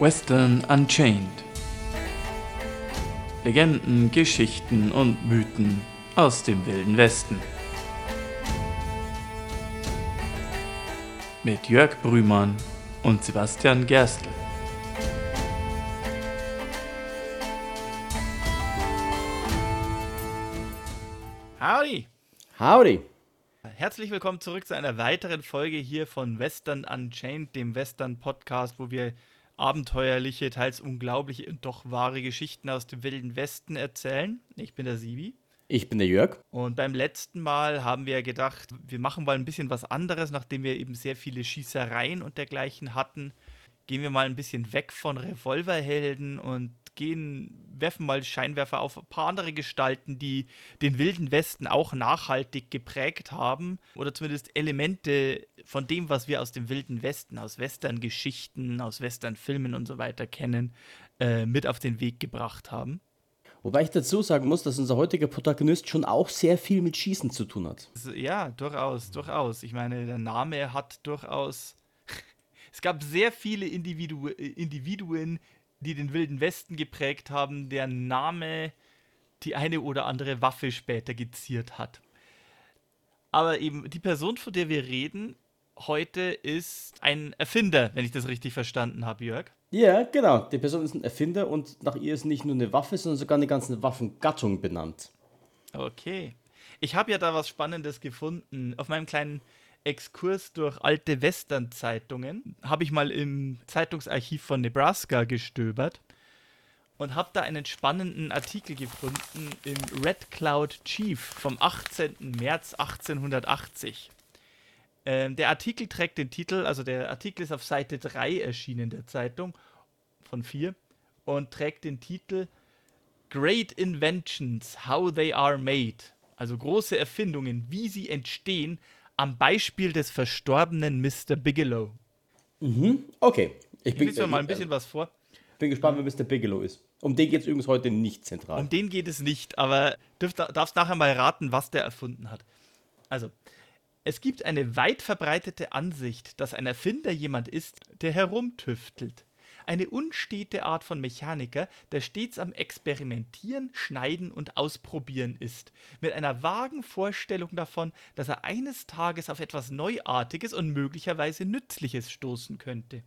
Western Unchained. Legenden, Geschichten und Mythen aus dem wilden Westen. Mit Jörg Brümann und Sebastian Gerstl. Howdy! Howdy! Herzlich willkommen zurück zu einer weiteren Folge hier von Western Unchained, dem Western-Podcast, wo wir abenteuerliche, teils unglaubliche und doch wahre Geschichten aus dem Wilden Westen erzählen. Ich bin der Sibi. Ich bin der Jörg. Und beim letzten Mal haben wir gedacht, wir machen mal ein bisschen was anderes, nachdem wir eben sehr viele Schießereien und dergleichen hatten. Gehen wir mal ein bisschen weg von Revolverhelden und gehen, werfen mal Scheinwerfer auf ein paar andere Gestalten, die den Wilden Westen auch nachhaltig geprägt haben oder zumindest Elemente von dem, was wir aus dem Wilden Westen, aus Western-Geschichten, aus Western-Filmen und so weiter kennen, äh, mit auf den Weg gebracht haben. Wobei ich dazu sagen muss, dass unser heutiger Protagonist schon auch sehr viel mit Schießen zu tun hat. Ja, durchaus, durchaus. Ich meine, der Name hat durchaus. Es gab sehr viele Individu Individuen, die den Wilden Westen geprägt haben, deren Name die eine oder andere Waffe später geziert hat. Aber eben die Person, von der wir reden, heute ist ein Erfinder, wenn ich das richtig verstanden habe, Jörg. Ja, genau. Die Person ist ein Erfinder und nach ihr ist nicht nur eine Waffe, sondern sogar eine ganze Waffengattung benannt. Okay. Ich habe ja da was Spannendes gefunden. Auf meinem kleinen Exkurs durch alte Western-Zeitungen habe ich mal im Zeitungsarchiv von Nebraska gestöbert und habe da einen spannenden Artikel gefunden im Red Cloud Chief vom 18. März 1880. Ähm, der Artikel trägt den Titel, also der Artikel ist auf Seite 3 erschienen der Zeitung von 4 und trägt den Titel Great Inventions, How They Are Made. Also große Erfindungen, wie sie entstehen, am Beispiel des verstorbenen Mr. Bigelow. Mhm, okay. Ich, ich lese mal ein bisschen was vor. Bin gespannt, wer Mr. Bigelow ist. Um den geht es übrigens heute nicht zentral. Um den geht es nicht, aber darfst nachher mal raten, was der erfunden hat. Also, es gibt eine weit verbreitete Ansicht, dass ein Erfinder jemand ist, der herumtüftelt eine unstete Art von Mechaniker, der stets am Experimentieren, Schneiden und Ausprobieren ist, mit einer vagen Vorstellung davon, dass er eines Tages auf etwas Neuartiges und möglicherweise Nützliches stoßen könnte.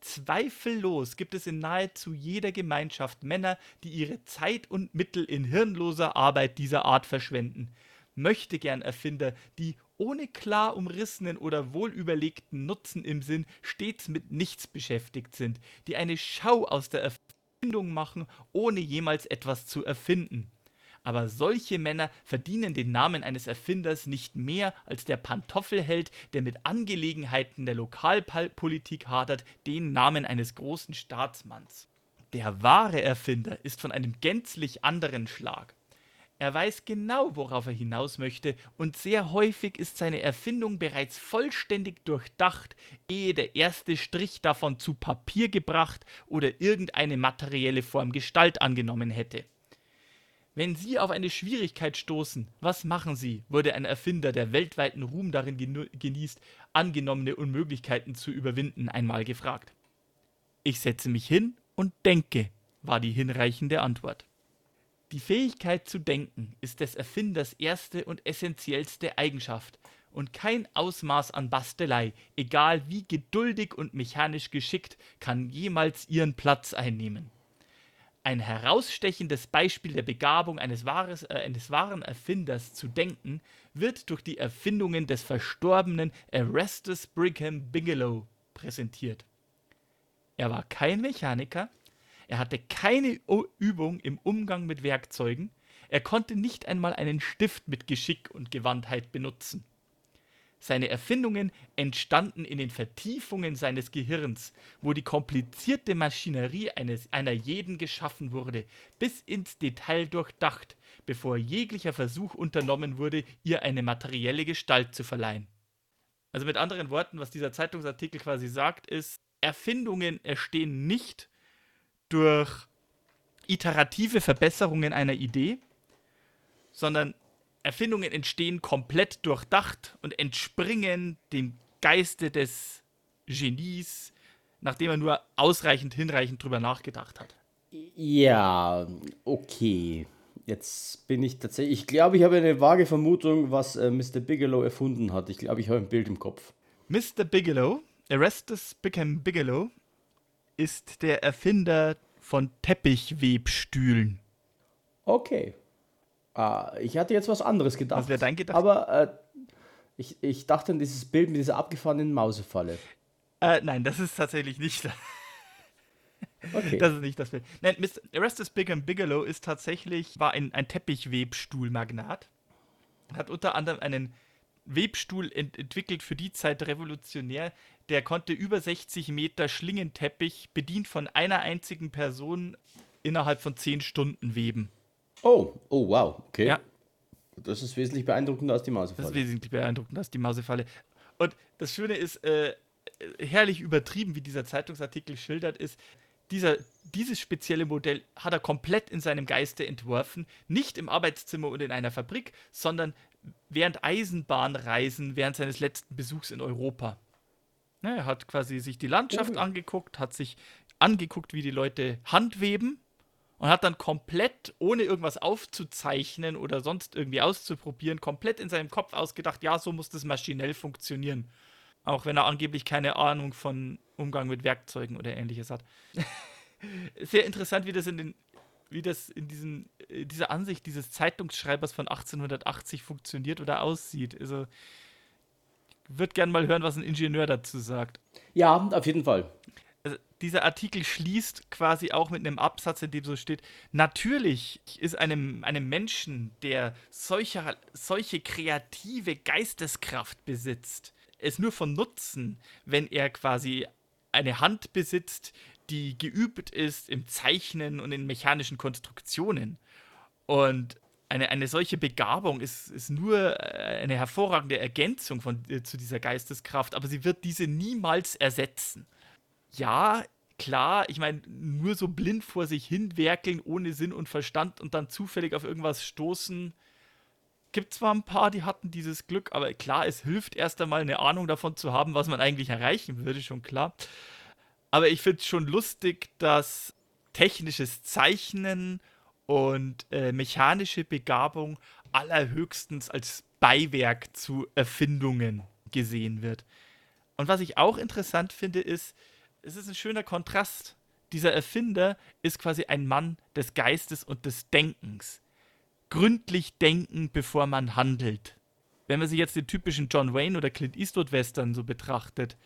Zweifellos gibt es in nahezu jeder Gemeinschaft Männer, die ihre Zeit und Mittel in hirnloser Arbeit dieser Art verschwenden, möchte gern Erfinder, die ohne klar umrissenen oder wohlüberlegten Nutzen im Sinn stets mit nichts beschäftigt sind, die eine Schau aus der Erfindung machen, ohne jemals etwas zu erfinden. Aber solche Männer verdienen den Namen eines Erfinders nicht mehr als der Pantoffelheld, der mit Angelegenheiten der Lokalpolitik hadert, den Namen eines großen Staatsmanns. Der wahre Erfinder ist von einem gänzlich anderen Schlag. Er weiß genau, worauf er hinaus möchte, und sehr häufig ist seine Erfindung bereits vollständig durchdacht, ehe der erste Strich davon zu Papier gebracht oder irgendeine materielle Form Gestalt angenommen hätte. Wenn Sie auf eine Schwierigkeit stoßen, was machen Sie? wurde ein Erfinder, der weltweiten Ruhm darin genießt, angenommene Unmöglichkeiten zu überwinden, einmal gefragt. Ich setze mich hin und denke, war die hinreichende Antwort. Die Fähigkeit zu denken ist des Erfinders erste und essentiellste Eigenschaft und kein Ausmaß an Bastelei, egal wie geduldig und mechanisch geschickt, kann jemals ihren Platz einnehmen. Ein herausstechendes Beispiel der Begabung eines, wahres, äh, eines wahren Erfinders zu denken wird durch die Erfindungen des verstorbenen Erastus Brigham Bigelow präsentiert. Er war kein Mechaniker, er hatte keine Übung im Umgang mit Werkzeugen. Er konnte nicht einmal einen Stift mit Geschick und Gewandtheit benutzen. Seine Erfindungen entstanden in den Vertiefungen seines Gehirns, wo die komplizierte Maschinerie eines, einer jeden geschaffen wurde, bis ins Detail durchdacht, bevor jeglicher Versuch unternommen wurde, ihr eine materielle Gestalt zu verleihen. Also mit anderen Worten, was dieser Zeitungsartikel quasi sagt, ist, Erfindungen entstehen nicht durch iterative Verbesserungen einer Idee, sondern Erfindungen entstehen komplett durchdacht und entspringen dem Geiste des Genies, nachdem er nur ausreichend, hinreichend drüber nachgedacht hat. Ja, okay. Jetzt bin ich tatsächlich. Ich glaube, ich habe eine vage Vermutung, was äh, Mr. Bigelow erfunden hat. Ich glaube, ich habe ein Bild im Kopf. Mr. Bigelow, Erastus Bickham Bigelow, ist der Erfinder von Teppichwebstühlen. Okay. Ah, ich hatte jetzt was anderes gedacht. Was wäre dein Gedanke? Aber äh, ich, ich dachte an dieses Bild mit dieser abgefahrenen Mausefalle. Äh, nein, das ist tatsächlich nicht. Okay. Das ist nicht das Bild. Nein, Mr. Erastus Bigham Bigelow ist tatsächlich, war ein, ein Teppichwebstuhlmagnat. Hat unter anderem einen Webstuhl ent entwickelt für die Zeit revolutionär. Der konnte über 60 Meter Schlingenteppich bedient von einer einzigen Person innerhalb von 10 Stunden weben. oh, oh, wow. Okay. Ja. Das ist wesentlich beeindruckender als die Das ist Mausefalle. wesentlich beeindruckender als die Mausefalle. Und das Schöne ist, äh, herrlich übertrieben, wie dieser Zeitungsartikel schildert, ist, dieser, dieses spezielle Modell hat er komplett in seinem Geiste entworfen, nicht im Arbeitszimmer und in einer Fabrik, sondern während Eisenbahnreisen, während seines letzten Besuchs in Europa. Ne, er hat quasi sich die Landschaft Oh. angeguckt, hat sich angeguckt, wie die Leute handweben und hat dann komplett, ohne irgendwas aufzuzeichnen oder sonst irgendwie auszuprobieren, komplett in seinem Kopf ausgedacht, ja, so muss das maschinell funktionieren. Auch wenn er angeblich keine Ahnung von Umgang mit Werkzeugen oder ähnliches hat. Sehr interessant, wie das in den wie das in diesem, äh, dieser Ansicht dieses Zeitungsschreibers von 1880 funktioniert oder aussieht. Also, ich würde gerne mal hören, was ein Ingenieur dazu sagt. Ja, auf jeden Fall. Also, dieser Artikel schließt quasi auch mit einem Absatz, in dem so steht, natürlich ist einem, einem Menschen, der solcher, solche kreative Geisteskraft besitzt, es nur von Nutzen, wenn er quasi eine Hand besitzt, die geübt ist im Zeichnen und in mechanischen Konstruktionen. Und eine, eine solche Begabung ist, ist nur äh, eine hervorragende Ergänzung von, äh, zu dieser Geisteskraft, aber sie wird diese niemals ersetzen ja, klar, ich meine, nur so blind vor sich hin werkeln, ohne Sinn und Verstand und dann zufällig auf irgendwas stoßen. Gibt zwar ein paar, die hatten dieses Glück, aber klar, es hilft erst einmal eine Ahnung davon zu haben, was man eigentlich erreichen würde, schon klar. Aber ich finde es schon lustig, dass technisches Zeichnen und äh, mechanische Begabung allerhöchstens als Beiwerk zu Erfindungen gesehen wird. Und was ich auch interessant finde, ist, es ist ein schöner Kontrast. Dieser Erfinder ist quasi ein Mann des Geistes und des Denkens. Gründlich denken, bevor man handelt. Wenn man sich jetzt den typischen John Wayne oder Clint Eastwood Western so betrachtet,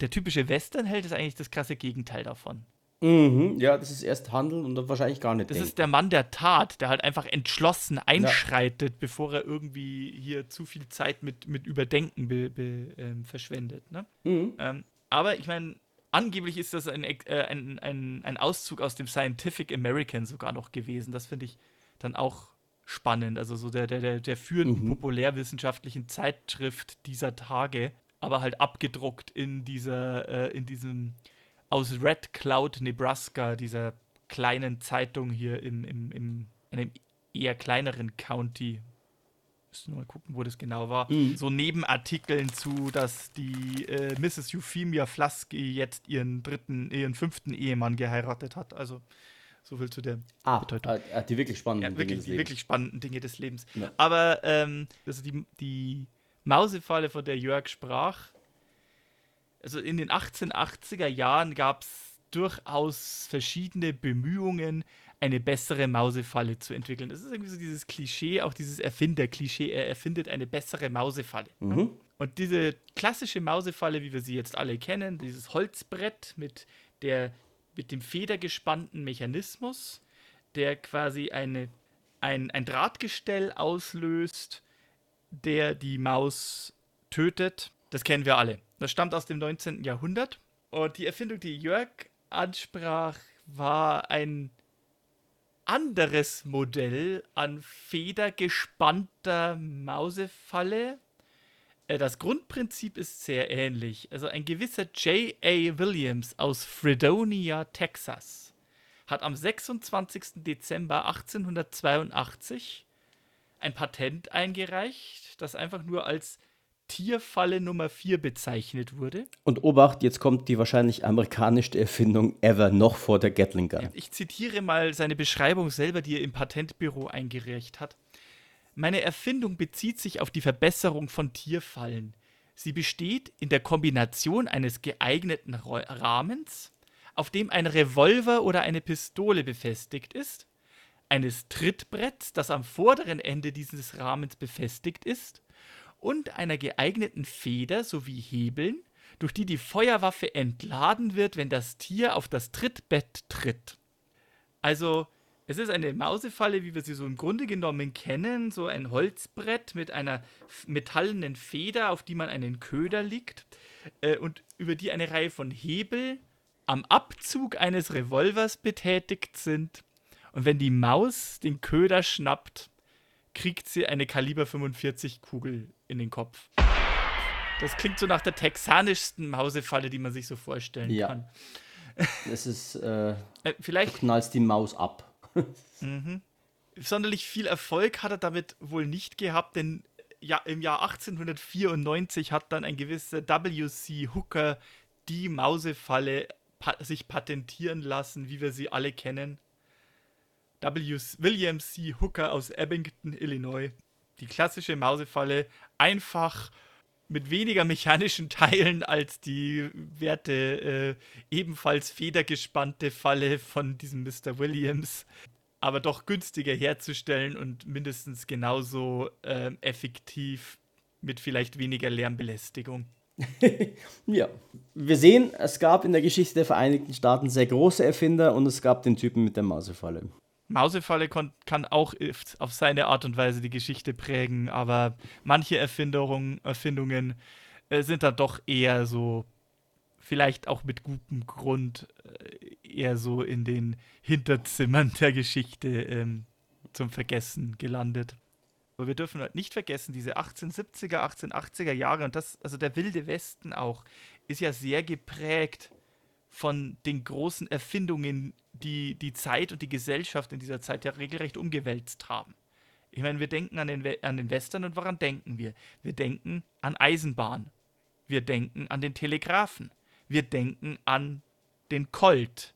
der typische Westernheld ist eigentlich das krasse Gegenteil davon. Mhm, ja, das ist erst Handeln und dann wahrscheinlich gar nicht Das denken. ist der Mann der Tat, der halt einfach entschlossen einschreitet, bevor er irgendwie hier zu viel Zeit mit, mit Überdenken be, be, ähm, verschwendet. Ne? Mhm. Ähm, aber ich meine, angeblich ist das ein, äh, ein, ein, ein Auszug aus dem Scientific American sogar noch gewesen. Das finde ich dann auch spannend. Also so der, der, der, der führenden Mhm. populärwissenschaftlichen Zeitschrift dieser Tage, aber halt abgedruckt in dieser, äh, in diesem aus Red Cloud, Nebraska, dieser kleinen Zeitung hier im, im, im einem eher kleineren County. Müssen wir mal gucken, wo das genau war. Mhm. So Nebenartikeln zu, dass die äh, Mrs. Euphemia Flasky jetzt ihren dritten, ihren fünften Ehemann geheiratet hat. Also so viel zu der ah, Bedeutung. äh, äh, die wirklich spannenden ja, Dinge wirklich, des die Lebens. wirklich spannenden Dinge des Lebens. Ja. Aber ähm, also die, die Mausefalle, von der Jörg sprach, also in den 1880er Jahren gab es durchaus verschiedene Bemühungen, eine bessere Mausefalle zu entwickeln. Das ist irgendwie so dieses Klischee, auch dieses Erfinder-Klischee, er erfindet eine bessere Mausefalle. Mhm. Und diese klassische Mausefalle, wie wir sie jetzt alle kennen, dieses Holzbrett mit, der, mit dem federgespannten Mechanismus, der quasi eine, ein, ein Drahtgestell auslöst, der die Maus tötet, das kennen wir alle. Das stammt aus dem 19. Jahrhundert. Und die Erfindung, die Jörg ansprach, war ein anderes Modell an federgespannter Mausefalle. Äh, Das Grundprinzip ist sehr ähnlich. Also ein gewisser J.A. Williams aus Fredonia, Texas, hat am 26. Dezember 1882 ein Patent eingereicht, das einfach nur als Tierfalle Nummer 4 bezeichnet wurde. Und Obacht, jetzt kommt die wahrscheinlich amerikanischste Erfindung ever noch vor der Gatling Gun. Ich zitiere mal seine Beschreibung selber, die er im Patentbüro eingereicht hat. Meine Erfindung bezieht sich auf die Verbesserung von Tierfallen. Sie besteht in der Kombination eines geeigneten Rahmens, auf dem ein Revolver oder eine Pistole befestigt ist, eines Trittbretts, das am vorderen Ende dieses Rahmens befestigt ist, und einer geeigneten Feder sowie Hebeln, durch die die Feuerwaffe entladen wird, wenn das Tier auf das Trittbett tritt. Also, es ist eine Mausefalle, wie wir sie so im Grunde genommen kennen, so ein Holzbrett mit einer metallenen Feder, auf die man einen Köder legt äh, und über die eine Reihe von Hebel am Abzug eines Revolvers betätigt sind. Und wenn die Maus den Köder schnappt, kriegt sie eine Kaliber 45 Kugel in den Kopf. Das klingt so nach der texanischsten Mausefalle, die man sich so vorstellen ja. kann. Das ist, äh, äh, vielleicht. Du knallst die Maus ab. mhm. Sonderlich viel Erfolg hat er damit wohl nicht gehabt, denn ja, im Jahr 1894 hat dann ein gewisser W.C. Hooker die Mausefalle pa sich patentieren lassen, wie wir sie alle kennen. W. William C. Hooker aus Abington, Illinois. Die klassische Mausefalle einfach mit weniger mechanischen Teilen als die Werte äh, ebenfalls federgespannte Falle von diesem Mr. Williams, aber doch günstiger herzustellen und mindestens genauso äh, effektiv mit vielleicht weniger Lärmbelästigung. ja, wir sehen, es gab in der Geschichte der Vereinigten Staaten sehr große Erfinder und es gab den Typen mit der Mausefalle. Mausefalle kann auch auf seine Art und Weise die Geschichte prägen, aber manche Erfindungen, Erfindungen äh, sind dann doch eher so, vielleicht auch mit gutem Grund, äh, eher so in den Hinterzimmern der Geschichte ähm, zum Vergessen gelandet. Aber wir dürfen halt nicht vergessen, diese 1870er, 1880er Jahre und das, also der wilde Westen auch, ist ja sehr geprägt von den großen Erfindungen, die die Zeit und die Gesellschaft in dieser Zeit ja regelrecht umgewälzt haben. Ich meine, wir denken an den, an den Western und woran denken wir? Wir denken an Eisenbahn. Wir denken an den Telegraphen. Wir denken an den Colt,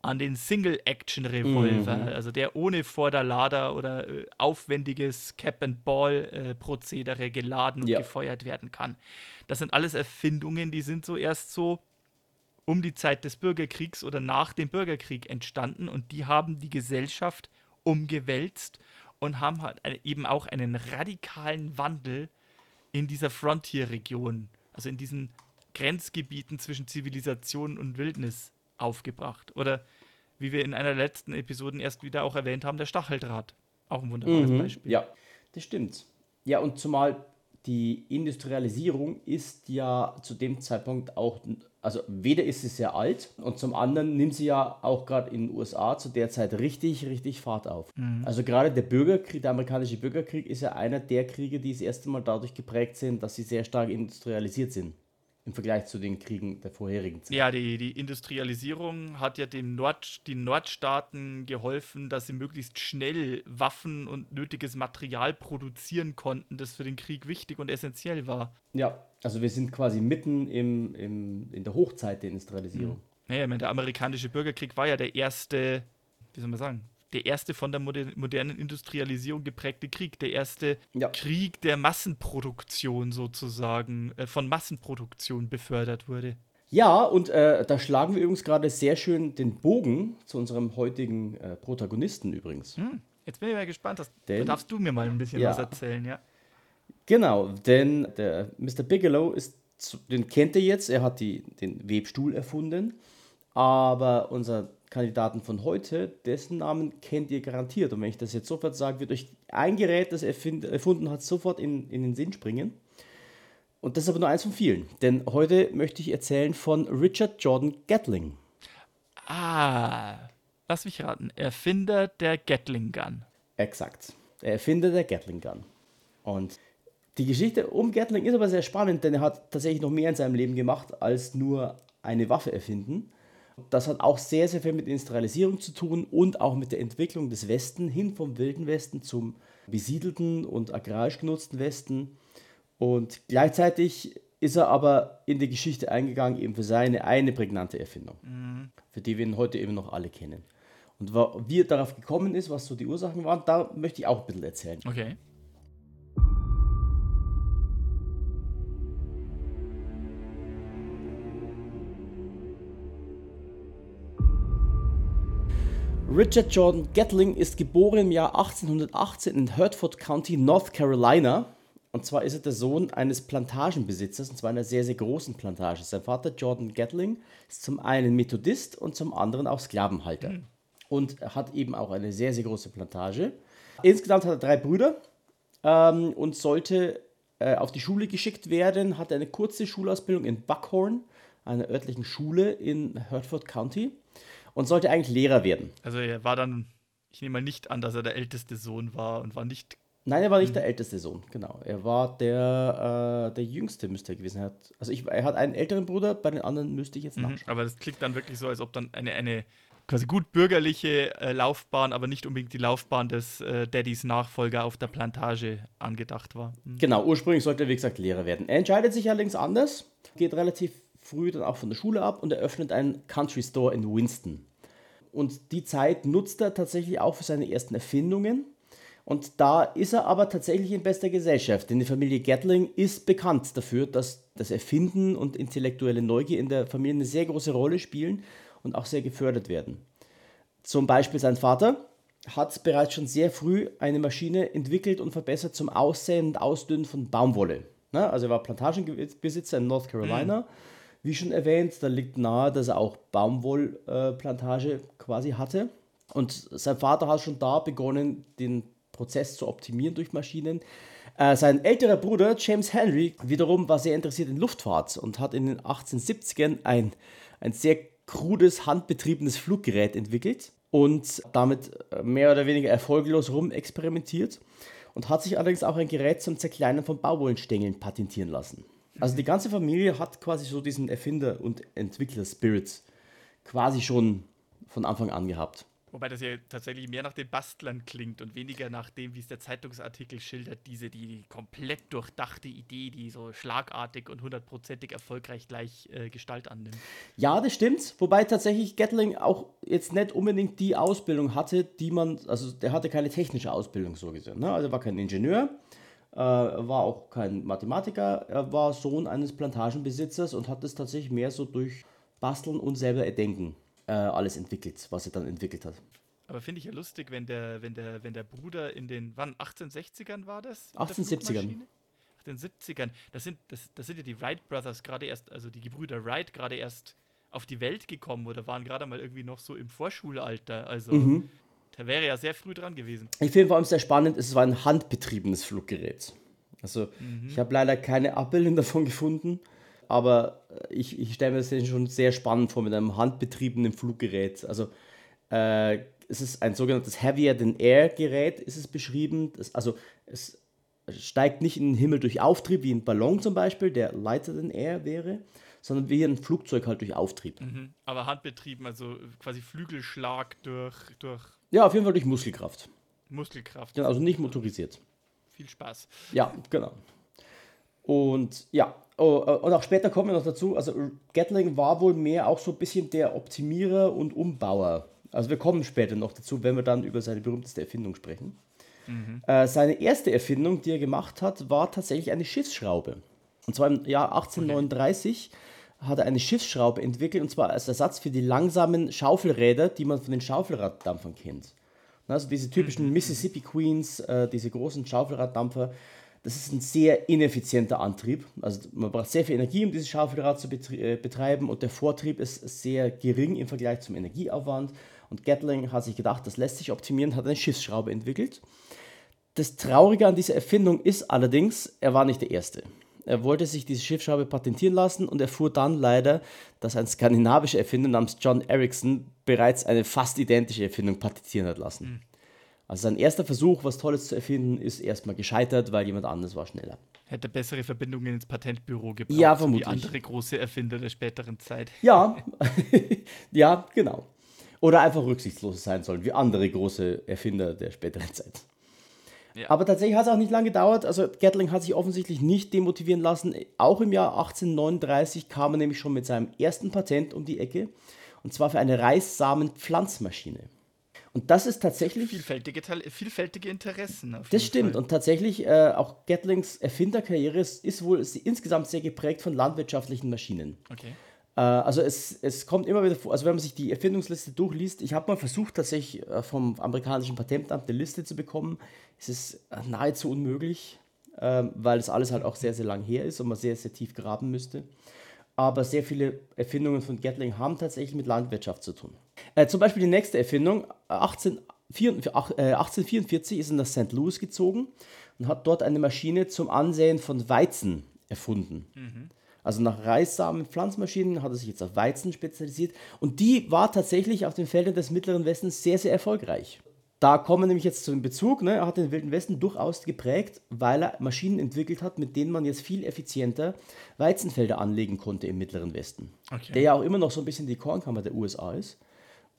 an den Single-Action-Revolver, mhm. also der ohne Vorderlader oder äh, aufwendiges Cap-and-Ball-Prozedere geladen und ja. gefeuert werden kann. Das sind alles Erfindungen, die sind so erst so um die Zeit des Bürgerkriegs oder nach dem Bürgerkrieg entstanden und die haben die Gesellschaft umgewälzt und haben halt eben auch einen radikalen Wandel in dieser Frontier-Region, also in diesen Grenzgebieten zwischen Zivilisation und Wildnis aufgebracht. Oder wie wir in einer letzten Episoden erst wieder auch erwähnt haben, der Stacheldraht. Auch ein wunderbares mhm, Beispiel. Ja, das stimmt. Ja, und zumal die Industrialisierung ist ja zu dem Zeitpunkt auch also weder ist sie sehr alt und zum anderen nimmt sie ja auch gerade in den USA zu der Zeit richtig, richtig Fahrt auf. Mhm. Also gerade der Bürgerkrieg, der amerikanische Bürgerkrieg ist ja einer der Kriege, die das erste Mal dadurch geprägt sind, dass sie sehr stark industrialisiert sind im Vergleich zu den Kriegen der vorherigen Zeit. Ja, die, die Industrialisierung hat ja den Nord, den Nordstaaten geholfen, dass sie möglichst schnell Waffen und nötiges Material produzieren konnten, das für den Krieg wichtig und essentiell war. Ja, also wir sind quasi mitten im, im, in der Hochzeit der Industrialisierung. Mhm. Naja, ich meine, der amerikanische Bürgerkrieg war ja der erste, wie soll man sagen, der erste von der modernen Industrialisierung geprägte Krieg, der erste ja. Krieg der Massenproduktion sozusagen, äh, von Massenproduktion befördert wurde. Ja, und äh, da schlagen wir übrigens gerade sehr schön den Bogen zu unserem heutigen äh, Protagonisten übrigens. Hm, jetzt bin ich mal gespannt, das, denn, da darfst du mir mal ein bisschen ja. was erzählen, ja. Genau, denn der Mr. Bigelow ist, den kennt ihr jetzt, er hat die, den Webstuhl erfunden, aber unser Kandidaten von heute, dessen Namen kennt ihr garantiert. Und wenn ich das jetzt sofort sage, wird euch ein Gerät, das er erfunden hat, sofort in, in den Sinn springen. Und das ist aber nur eins von vielen. Denn heute möchte ich erzählen von Richard Jordan Gatling. Ah, lass mich raten. Erfinder der Gatling Gun. Exakt. Der Erfinder der Gatling Gun. Und die Geschichte um Gatling ist aber sehr spannend, denn er hat tatsächlich noch mehr in seinem Leben gemacht, als nur eine Waffe erfinden. Das hat auch sehr, sehr viel mit Industrialisierung zu tun und auch mit der Entwicklung des Westen hin vom wilden Westen zum besiedelten und agrarisch genutzten Westen. Und gleichzeitig ist er aber in die Geschichte eingegangen, eben für seine eine prägnante Erfindung, mhm. für die wir ihn heute eben noch alle kennen. Und wie er darauf gekommen ist, was so die Ursachen waren, da möchte ich auch ein bisschen erzählen. Okay. Richard Jordan Gatling ist geboren im Jahr 1818 in Hertford County, North Carolina. Und zwar ist er der Sohn eines Plantagenbesitzers, und zwar einer sehr, sehr großen Plantage. Sein Vater Jordan Gatling ist zum einen Methodist und zum anderen auch Sklavenhalter. Mhm. Und hat eben auch eine sehr, sehr große Plantage. Insgesamt hat er drei Brüder ähm, und sollte äh, auf die Schule geschickt werden, hatte eine kurze Schulausbildung in Buckhorn, einer örtlichen Schule in Hertford County und sollte eigentlich Lehrer werden. Also er war dann, ich nehme mal nicht an, dass er der älteste Sohn war und war nicht. Nein, er war nicht hm. der älteste Sohn, genau. Er war der, äh, der jüngste, müsste er gewesen sein. Also ich, er hat einen älteren Bruder, bei den anderen müsste ich jetzt mhm, nachschauen. Aber das klingt dann wirklich so, als ob dann eine, eine quasi gut bürgerliche äh, Laufbahn, aber nicht unbedingt die Laufbahn des äh, Daddys Nachfolger auf der Plantage angedacht war. Mhm. Genau, ursprünglich sollte er, wie gesagt, Lehrer werden. Er entscheidet sich allerdings anders, geht relativ früh dann auch von der Schule ab und eröffnet einen Country Store in Winston. Und die Zeit nutzt er tatsächlich auch für seine ersten Erfindungen. Und da ist er aber tatsächlich in bester Gesellschaft, denn die Familie Gatling ist bekannt dafür, dass das Erfinden und intellektuelle Neugier in der Familie eine sehr große Rolle spielen und auch sehr gefördert werden. Zum Beispiel sein Vater hat bereits schon sehr früh eine Maschine entwickelt und verbessert zum Aussäen und Ausdünnen von Baumwolle. Also er war Plantagenbesitzer in North Carolina. Mhm wie schon erwähnt, da liegt nahe, dass er auch Baumwollplantage quasi hatte. Und sein Vater hat schon da begonnen, den Prozess zu optimieren durch Maschinen. Äh, sein älterer Bruder James Henry wiederum war sehr interessiert in Luftfahrt und hat in den 1870ern ein, ein sehr krudes, handbetriebenes Fluggerät entwickelt und damit mehr oder weniger erfolglos rumexperimentiert und hat sich allerdings auch ein Gerät zum Zerkleinern von Baumwollenstängeln patentieren lassen. Also die ganze Familie hat quasi so diesen Erfinder- und Entwickler-Spirit quasi schon von Anfang an gehabt. Wobei das ja tatsächlich mehr nach den Bastlern klingt und weniger nach dem, wie es der Zeitungsartikel schildert, diese die komplett durchdachte Idee, die so schlagartig und hundertprozentig erfolgreich gleich äh, Gestalt annimmt. Ja, das stimmt. Wobei tatsächlich Gatling auch jetzt nicht unbedingt die Ausbildung hatte, die man, also der hatte keine technische Ausbildung so gesehen. Ne? Also er war kein Ingenieur, äh, war auch kein Mathematiker, er war Sohn eines Plantagenbesitzers und hat es tatsächlich mehr so durch Basteln und selber Erdenken äh, alles entwickelt, was er dann entwickelt hat. Aber finde ich ja lustig, wenn der, wenn der, wenn der Bruder in den, wann, 1860ern war das? 1870ern. 1870ern. Das sind, das, das sind ja die Wright Brothers gerade erst, also die Gebrüder Wright gerade erst auf die Welt gekommen oder waren gerade mal irgendwie noch so im Vorschulalter. Also mhm. Der wäre ja sehr früh dran gewesen. Ich finde vor allem sehr spannend, es war ein handbetriebenes Fluggerät. Also mhm. ich habe leider keine Abbildung davon gefunden, aber ich, ich stelle mir das schon sehr spannend vor mit einem handbetriebenen Fluggerät. Also äh, es ist ein sogenanntes Heavier than Air Gerät, ist es beschrieben. Das, also es steigt nicht in den Himmel durch Auftrieb wie ein Ballon zum Beispiel, der lighter than Air wäre, sondern wie ein Flugzeug halt durch Auftrieb. Mhm. Aber handbetrieben, also quasi Flügelschlag durch, durch ja, auf jeden Fall durch Muskelkraft. Muskelkraft. Genau, also nicht motorisiert. Viel Spaß. Ja, genau. Und ja, oh, äh, und auch später kommen wir noch dazu, also Gatling war wohl mehr auch so ein bisschen der Optimierer und Umbauer. Also wir kommen später noch dazu, wenn wir dann über seine berühmteste Erfindung sprechen. Mhm. Äh, seine erste Erfindung, die er gemacht hat, war tatsächlich eine Schiffsschraube. Und zwar im Jahr 1839 okay hat er eine Schiffsschraube entwickelt und zwar als Ersatz für die langsamen Schaufelräder, die man von den Schaufelraddampfern kennt. Also diese typischen mhm. Mississippi Queens, äh, diese großen Schaufelraddampfer, das ist ein sehr ineffizienter Antrieb. Also man braucht sehr viel Energie, um dieses Schaufelrad zu äh, betreiben und der Vortrieb ist sehr gering im Vergleich zum Energieaufwand. Und Gatling hat sich gedacht, das lässt sich optimieren, hat eine Schiffsschraube entwickelt. Das Traurige an dieser Erfindung ist allerdings, er war nicht der Erste. Er wollte sich diese Schiffsschraube patentieren lassen und erfuhr dann leider, dass ein skandinavischer Erfinder namens John Ericsson bereits eine fast identische Erfindung patentieren hat lassen. Mhm. Also sein erster Versuch, was Tolles zu erfinden, ist erstmal gescheitert, weil jemand anderes war schneller. Hätte bessere Verbindungen ins Patentbüro gebraucht, ja, vermutlich. wie andere große Erfinder der späteren Zeit. Ja, ja, genau. Oder einfach rücksichtslos sein sollen, wie andere große Erfinder der späteren Zeit. Ja. Aber tatsächlich hat es auch nicht lange gedauert. Also Gatling hat sich offensichtlich nicht demotivieren lassen. Auch im Jahr 1839 kam er nämlich schon mit seinem ersten Patent um die Ecke. Und zwar für eine Reissamenpflanzmaschine. Und das ist tatsächlich. Vielfältige, vielfältige Interessen. das stimmt. Fall. Und tatsächlich, äh, auch Gatlings Erfinderkarriere ist, ist wohl ist insgesamt sehr geprägt von landwirtschaftlichen Maschinen. Okay. Äh, also es, es kommt immer wieder vor, also wenn man sich die Erfindungsliste durchliest, ich habe mal versucht tatsächlich äh, vom amerikanischen Patentamt eine Liste zu bekommen. Es ist äh, nahezu unmöglich, weil das alles halt auch sehr, sehr lang her ist und man sehr, sehr tief graben müsste. Aber sehr viele Erfindungen von Gatling haben tatsächlich mit Landwirtschaft zu tun. Zum Beispiel die nächste Erfindung, 1844 ist er nach St. Louis gezogen und hat dort eine Maschine zum Ansäen von Weizen erfunden. Mhm. Also nach Reissamen Pflanzmaschinen hat er sich jetzt auf Weizen spezialisiert und die war tatsächlich auf den Feldern des Mittleren Westens sehr, sehr erfolgreich. Da kommen wir nämlich jetzt zu dem Bezug. Ne? Er hat den Wilden Westen durchaus geprägt, weil er Maschinen entwickelt hat, mit denen man jetzt viel effizienter Weizenfelder anlegen konnte im Mittleren Westen. Okay. Der ja auch immer noch so ein bisschen die Kornkammer der USA ist.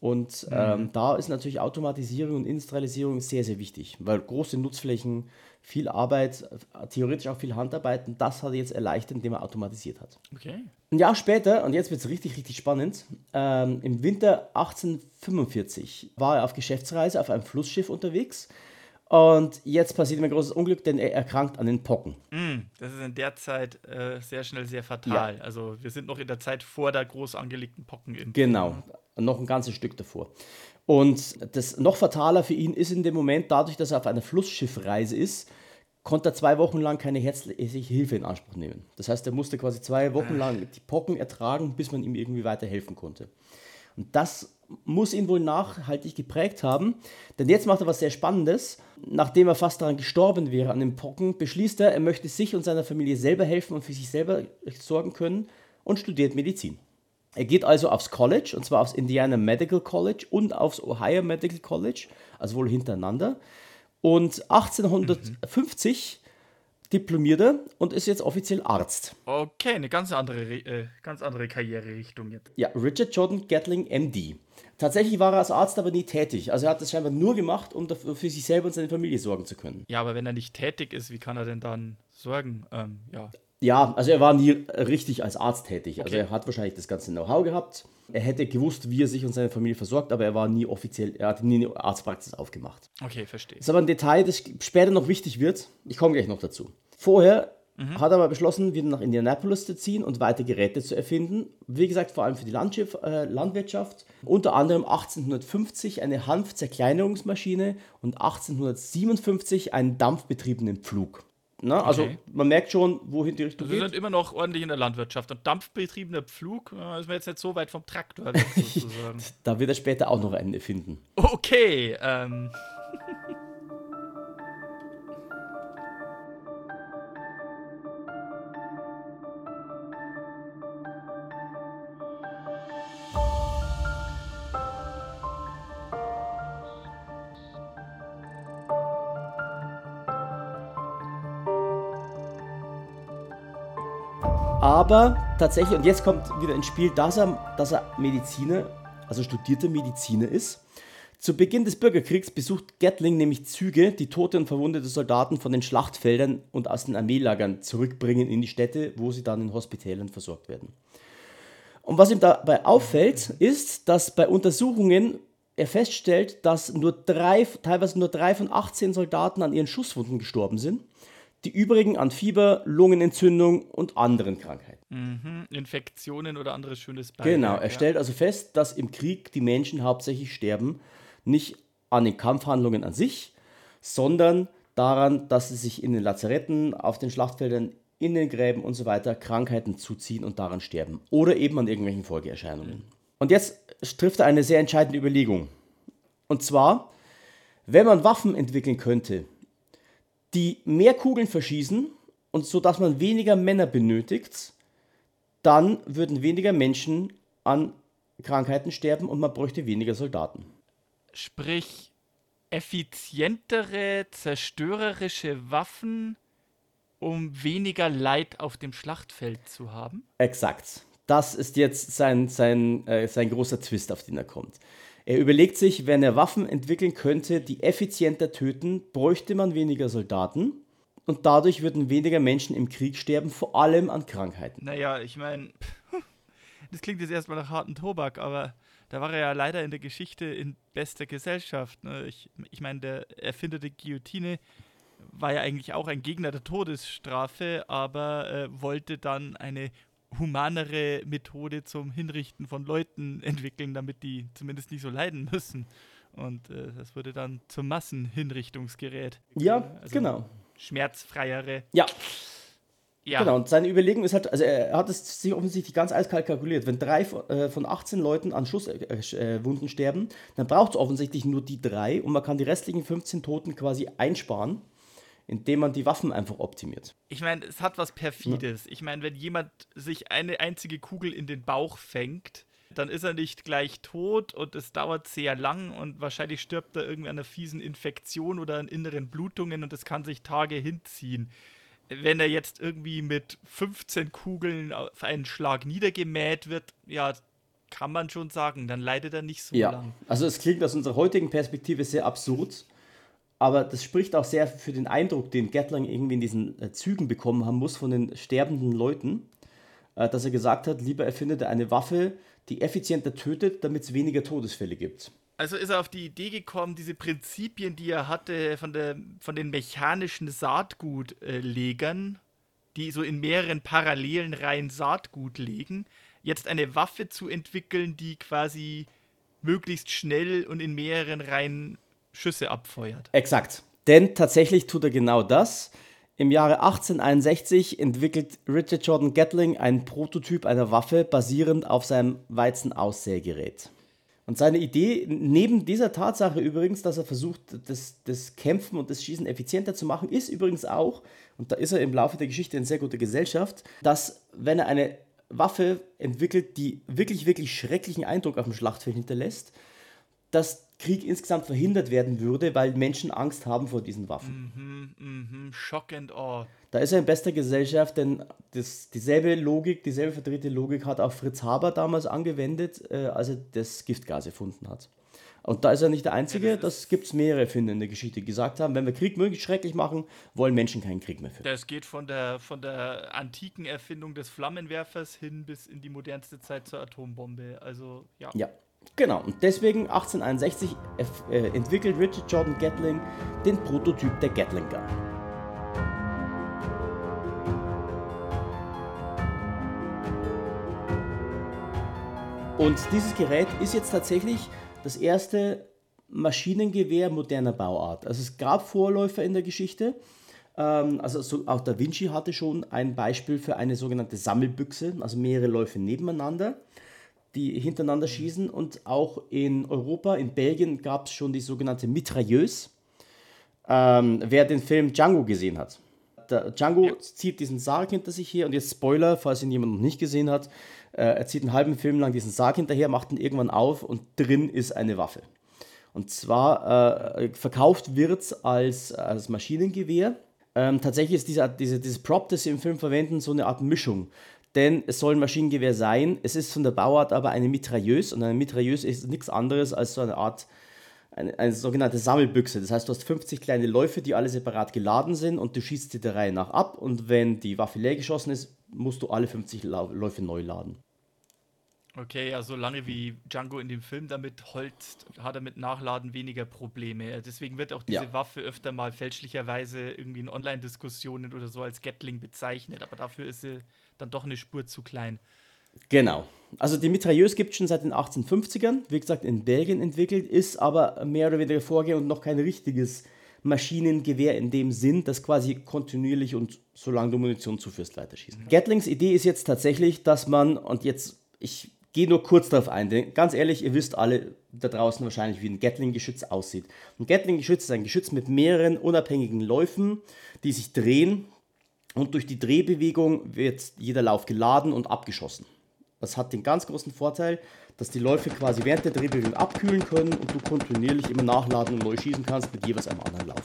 Und mhm. ähm, da ist natürlich Automatisierung und Industrialisierung sehr, sehr wichtig, weil große Nutzflächen, viel Arbeit, theoretisch auch viel Handarbeit, und das hat er jetzt erleichtert, indem er automatisiert hat. Okay. Ein Jahr später, und jetzt wird es richtig, richtig spannend, ähm, im Winter 1845 war er auf Geschäftsreise auf einem Flussschiff unterwegs. Und jetzt passiert ihm ein großes Unglück, denn er erkrankt an den Pocken. Mm, das ist in der Zeit äh, sehr schnell sehr fatal. Ja. Also wir sind noch in der Zeit vor der groß angelegten Pockenimpfung. Genau, noch ein ganzes Stück davor. Und das noch fataler für ihn ist in dem Moment, dadurch, dass er auf einer Flussschiffreise ist, konnte er zwei Wochen lang keine herzliche Hilfe in Anspruch nehmen. Das heißt, er musste quasi zwei Wochen lang die Pocken ertragen, bis man ihm irgendwie weiterhelfen konnte. Und das muss ihn wohl nachhaltig geprägt haben, denn jetzt macht er was sehr Spannendes. Nachdem er fast daran gestorben wäre, an den Pocken, beschließt er, er möchte sich und seiner Familie selber helfen und für sich selber sorgen können und studiert Medizin. Er geht also aufs College, und zwar aufs Indiana Medical College und aufs Ohio Medical College, also wohl hintereinander. Und 1850 mhm. diplomiert er und ist jetzt offiziell Arzt. Okay, eine ganz andere, äh, ganz andere Karriererichtung jetzt. Ja, Richard Jordan Gatling, MD. Tatsächlich war er als Arzt aber nie tätig. Also er hat das scheinbar nur gemacht, um für sich selber und seine Familie sorgen zu können. Ja, aber wenn er nicht tätig ist, wie kann er denn dann sorgen? Ähm, ja. Ja, also er war nie richtig als Arzt tätig. Also okay. Also er hat wahrscheinlich das ganze Know-how gehabt. Er hätte gewusst, wie er sich und seine Familie versorgt, aber er war nie offiziell, er hat nie eine Arztpraxis aufgemacht. Okay, verstehe. Das ist aber ein Detail, das später noch wichtig wird. Ich komme gleich noch dazu. Vorher mhm. hat er aber beschlossen, wieder nach Indianapolis zu ziehen und weiter Geräte zu erfinden. Wie gesagt, vor allem für die äh, Landwirtschaft. Unter anderem 1850 eine Hanfzerkleinerungsmaschine und 1857 einen dampfbetriebenen Pflug. Ne? Also okay. man merkt schon, wohin die Richtung also geht. Wir sind immer noch ordentlich in der Landwirtschaft. Und dampfbetriebener Pflug äh, ist mir jetzt nicht so weit vom Traktor da wird er später auch noch einen finden. Okay, ähm. Aber tatsächlich, und jetzt kommt wieder ins Spiel, dass er, dass er Mediziner, also studierter Mediziner ist. Zu Beginn des Bürgerkriegs besucht Gatling nämlich Züge, die tote und verwundete Soldaten von den Schlachtfeldern und aus den Armeelagern zurückbringen in die Städte, wo sie dann in Hospitälern versorgt werden. Und was ihm dabei auffällt, ist, dass bei Untersuchungen er feststellt, dass nur drei, teilweise nur drei von 18 Soldaten an ihren Schusswunden gestorben sind die übrigen an Fieber, Lungenentzündung und anderen Krankheiten. Mhm. Infektionen oder anderes schönes Beiwerk, Genau, er ja. stellt also fest, dass im Krieg die Menschen hauptsächlich sterben, nicht an den Kampfhandlungen an sich, sondern daran, dass sie sich in den Lazaretten, auf den Schlachtfeldern, in den Gräben und so weiter Krankheiten zuziehen und daran sterben. Oder eben an irgendwelchen Folgeerscheinungen. Mhm. Und jetzt trifft er eine sehr entscheidende Überlegung. Und zwar, wenn man Waffen entwickeln könnte, die mehr Kugeln verschießen und so dass man weniger Männer benötigt, dann würden weniger Menschen an Krankheiten sterben und man bräuchte weniger Soldaten. Sprich, effizientere, zerstörerische Waffen, um weniger Leid auf dem Schlachtfeld zu haben? Exakt. Das ist jetzt sein, sein, äh, sein großer Twist, auf den er kommt. Er überlegt sich, wenn er Waffen entwickeln könnte, die effizienter töten, bräuchte man weniger Soldaten und dadurch würden weniger Menschen im Krieg sterben, vor allem an Krankheiten. Naja, ich meine, das klingt jetzt erstmal nach harten Tobak, aber da war er ja leider in der Geschichte in bester Gesellschaft. Ne? Ich, ich meine, der Erfinder der Guillotine war ja eigentlich auch ein Gegner der Todesstrafe, aber äh, wollte dann eine humanere Methode zum Hinrichten von Leuten entwickeln, damit die zumindest nicht so leiden müssen. Und äh, das wurde dann zum Massenhinrichtungsgerät. Ja, also genau. Schmerzfreiere. Ja. Ja. Genau, und seine Überlegung ist halt, also er hat es sich offensichtlich ganz eiskalt kalkuliert. Wenn drei äh, von 18 Leuten an Schusswunden äh, sterben, dann braucht es offensichtlich nur die drei und man kann die restlichen 15 Toten quasi einsparen indem man die Waffen einfach optimiert. Ich meine, es hat was Perfides. Ja. Ich meine, wenn jemand sich eine einzige Kugel in den Bauch fängt, dann ist er nicht gleich tot und es dauert sehr lang und wahrscheinlich stirbt er irgendwie an einer fiesen Infektion oder an inneren Blutungen und es kann sich Tage hinziehen. Wenn er jetzt irgendwie mit 15 Kugeln auf einen Schlag niedergemäht wird, ja, kann man schon sagen, dann leidet er nicht so ja. lang. Also es klingt aus unserer heutigen Perspektive sehr absurd, aber das spricht auch sehr für den Eindruck, den Gatling irgendwie in diesen äh, Zügen bekommen haben muss von den sterbenden Leuten, äh, dass er gesagt hat, lieber erfindet er eine Waffe, die effizienter tötet, damit es weniger Todesfälle gibt. Also ist er auf die Idee gekommen, diese Prinzipien, die er hatte von, der, von den mechanischen Saatgutlegern, die so in mehreren parallelen Reihen Saatgut legen, jetzt eine Waffe zu entwickeln, die quasi möglichst schnell und in mehreren Reihen Schüsse abfeuert. Exakt. Denn tatsächlich tut er genau das. Im Jahre 1861 entwickelt Richard Jordan Gatling einen Prototyp einer Waffe basierend auf seinem Weizenaussägerät. Und seine Idee, neben dieser Tatsache übrigens, dass er versucht, das, das Kämpfen und das Schießen effizienter zu machen, ist übrigens auch, und da ist er im Laufe der Geschichte in sehr guter Gesellschaft, dass wenn er eine Waffe entwickelt, die wirklich, wirklich schrecklichen Eindruck auf dem Schlachtfeld hinterlässt, dass Krieg insgesamt verhindert werden würde, weil Menschen Angst haben vor diesen Waffen. Mhm, mhm, Shock and Awe. Da ist er in bester Gesellschaft, denn das, dieselbe Logik, dieselbe verdrehte Logik hat auch Fritz Haber damals angewendet, äh, als er das Giftgas erfunden hat. Und da ist er nicht der Einzige, ja, das, das gibt es mehrere Erfinder in der Geschichte, die gesagt haben, wenn wir Krieg möglichst schrecklich machen, wollen Menschen keinen Krieg mehr führen. Das geht von der, von der antiken Erfindung des Flammenwerfers hin bis in die modernste Zeit zur Atombombe. Also ja. Ja, Genau, und deswegen 1861 äh, entwickelt Richard Jordan Gatling den Prototyp der Gatling Gun. Und dieses Gerät ist jetzt tatsächlich das erste Maschinengewehr moderner Bauart. Also es gab Vorläufer in der Geschichte. Ähm, also so, auch Da Vinci hatte schon ein Beispiel für eine sogenannte Sammelbüchse, also mehrere Läufe nebeneinander die hintereinander schießen. Und auch in Europa, in Belgien, gab es schon die sogenannte Mitrailleuse. Ähm, wer den Film Django gesehen hat. Der Django ja. zieht diesen Sarg hinter sich her und jetzt Spoiler, falls ihn jemand noch nicht gesehen hat. Äh, er zieht einen halben Film lang diesen Sarg hinterher, macht ihn irgendwann auf und drin ist eine Waffe. Und zwar äh, verkauft wird es als, als Maschinengewehr. Ähm, tatsächlich ist dieser, diese, dieses Prop, das sie im Film verwenden, so eine Art Mischung denn es soll ein Maschinengewehr sein. Es ist von der Bauart aber eine Mitrailleuse und eine Mitrailleuse ist nichts anderes als so eine Art, eine, eine, sogenannte Sammelbüchse. Das heißt, du hast 50 kleine Läufe, die alle separat geladen sind und du schießt sie der Reihe nach ab und wenn die Waffe leer geschossen ist, musst du alle 50 Läufe neu laden. Okay, ja, solange wie Django in dem Film damit holzt, hat er mit Nachladen weniger Probleme. Deswegen wird auch diese ja. Waffe öfter mal fälschlicherweise irgendwie in Online-Diskussionen oder so als Gatling bezeichnet, aber dafür ist sie dann doch eine Spur zu klein. Genau. Also die Mitrailleuse gibt es schon seit den 1850ern, wie gesagt in Belgien entwickelt, ist aber mehr oder weniger Vorgehen und noch kein richtiges Maschinengewehr in dem Sinn, das quasi kontinuierlich und solange du Munition zuführst, weiterschießt. Mhm. Gatlings Idee ist jetzt tatsächlich, dass man, und jetzt, ich gehe nur kurz darauf ein, denn ganz ehrlich, ihr wisst alle da draußen wahrscheinlich, wie ein Gatling-Geschütz aussieht. Ein Gatling-Geschütz ist ein Geschütz mit mehreren unabhängigen Läufen, die sich drehen und durch die Drehbewegung wird jeder Lauf geladen und abgeschossen. Das hat den ganz großen Vorteil, dass die Läufe quasi während der Drehbewegung abkühlen können und du kontinuierlich immer nachladen und neu schießen kannst mit jeweils einem anderen Lauf.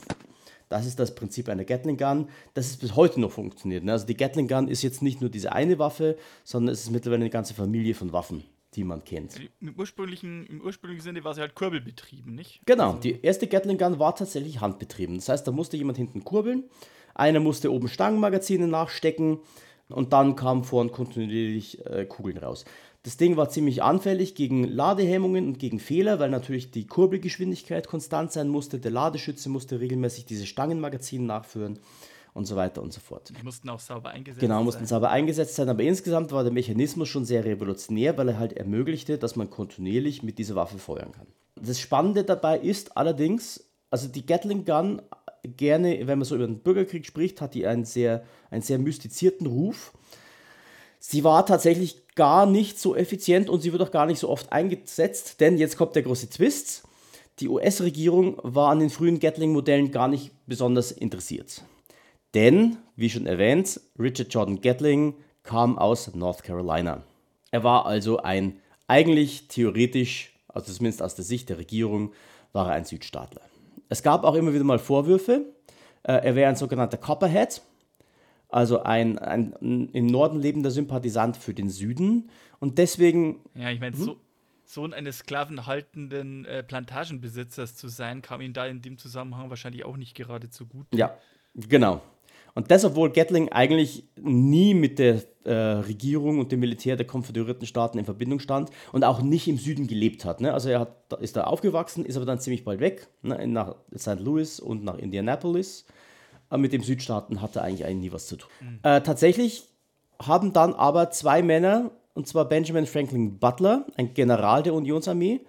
Das ist das Prinzip einer Gatling Gun, das ist bis heute noch funktioniert. Ne? Also die Gatling Gun ist jetzt nicht nur diese eine Waffe, sondern es ist mittlerweile eine ganze Familie von Waffen, die man kennt. Im ursprünglichen, Im ursprünglichen Sinne war sie halt kurbelbetrieben, nicht? Genau, also die erste Gatling Gun war tatsächlich handbetrieben. Das heißt, da musste jemand hinten kurbeln, einer musste oben Stangenmagazine nachstecken und dann kamen vorn kontinuierlich äh, Kugeln raus. Das Ding war ziemlich anfällig gegen Ladehemmungen und gegen Fehler, weil natürlich die Kurbelgeschwindigkeit konstant sein musste. Der Ladeschütze musste regelmäßig diese Stangenmagazine nachführen und so weiter und so fort. Die mussten auch sauber eingesetzt genau, sein. Genau, mussten sauber eingesetzt sein. Aber insgesamt war der Mechanismus schon sehr revolutionär, weil er halt ermöglichte, dass man kontinuierlich mit dieser Waffe feuern kann. Das Spannende dabei ist allerdings, also die Gatling Gun gerne, wenn man so über den Bürgerkrieg spricht, hat die einen sehr, einen sehr mystizierten Ruf. Sie war tatsächlich gar nicht so effizient und sie wird auch gar nicht so oft eingesetzt, denn jetzt kommt der große Twist. Die US-Regierung war an den frühen Gatling-Modellen gar nicht besonders interessiert. Denn, wie schon erwähnt, Richard Jordan Gatling kam aus North Carolina. Er war also ein, eigentlich theoretisch, also zumindest aus der Sicht der Regierung, war er ein Südstaatler. Es gab auch immer wieder mal Vorwürfe, äh, er wäre ein sogenannter Copperhead, also ein, ein im Norden lebender Sympathisant für den Süden. Und deswegen. Ja, ich meine, hm? so, Sohn eines sklavenhaltenden äh, Plantagenbesitzers zu sein, kam ihm da in dem Zusammenhang wahrscheinlich auch nicht gerade zu gut. Ja, genau. Und das, obwohl Gatling eigentlich nie mit der äh, Regierung und dem Militär der konföderierten Staaten in Verbindung stand und auch nicht im Süden gelebt hat. Ne? Also er hat, ist da aufgewachsen, ist aber dann ziemlich bald weg, ne? nach St. Louis und nach Indianapolis aber mit dem Südstaaten hatte eigentlich, eigentlich nie was zu tun. Mhm. Äh, tatsächlich haben dann aber zwei Männer, und zwar Benjamin Franklin Butler, ein General der Unionsarmee,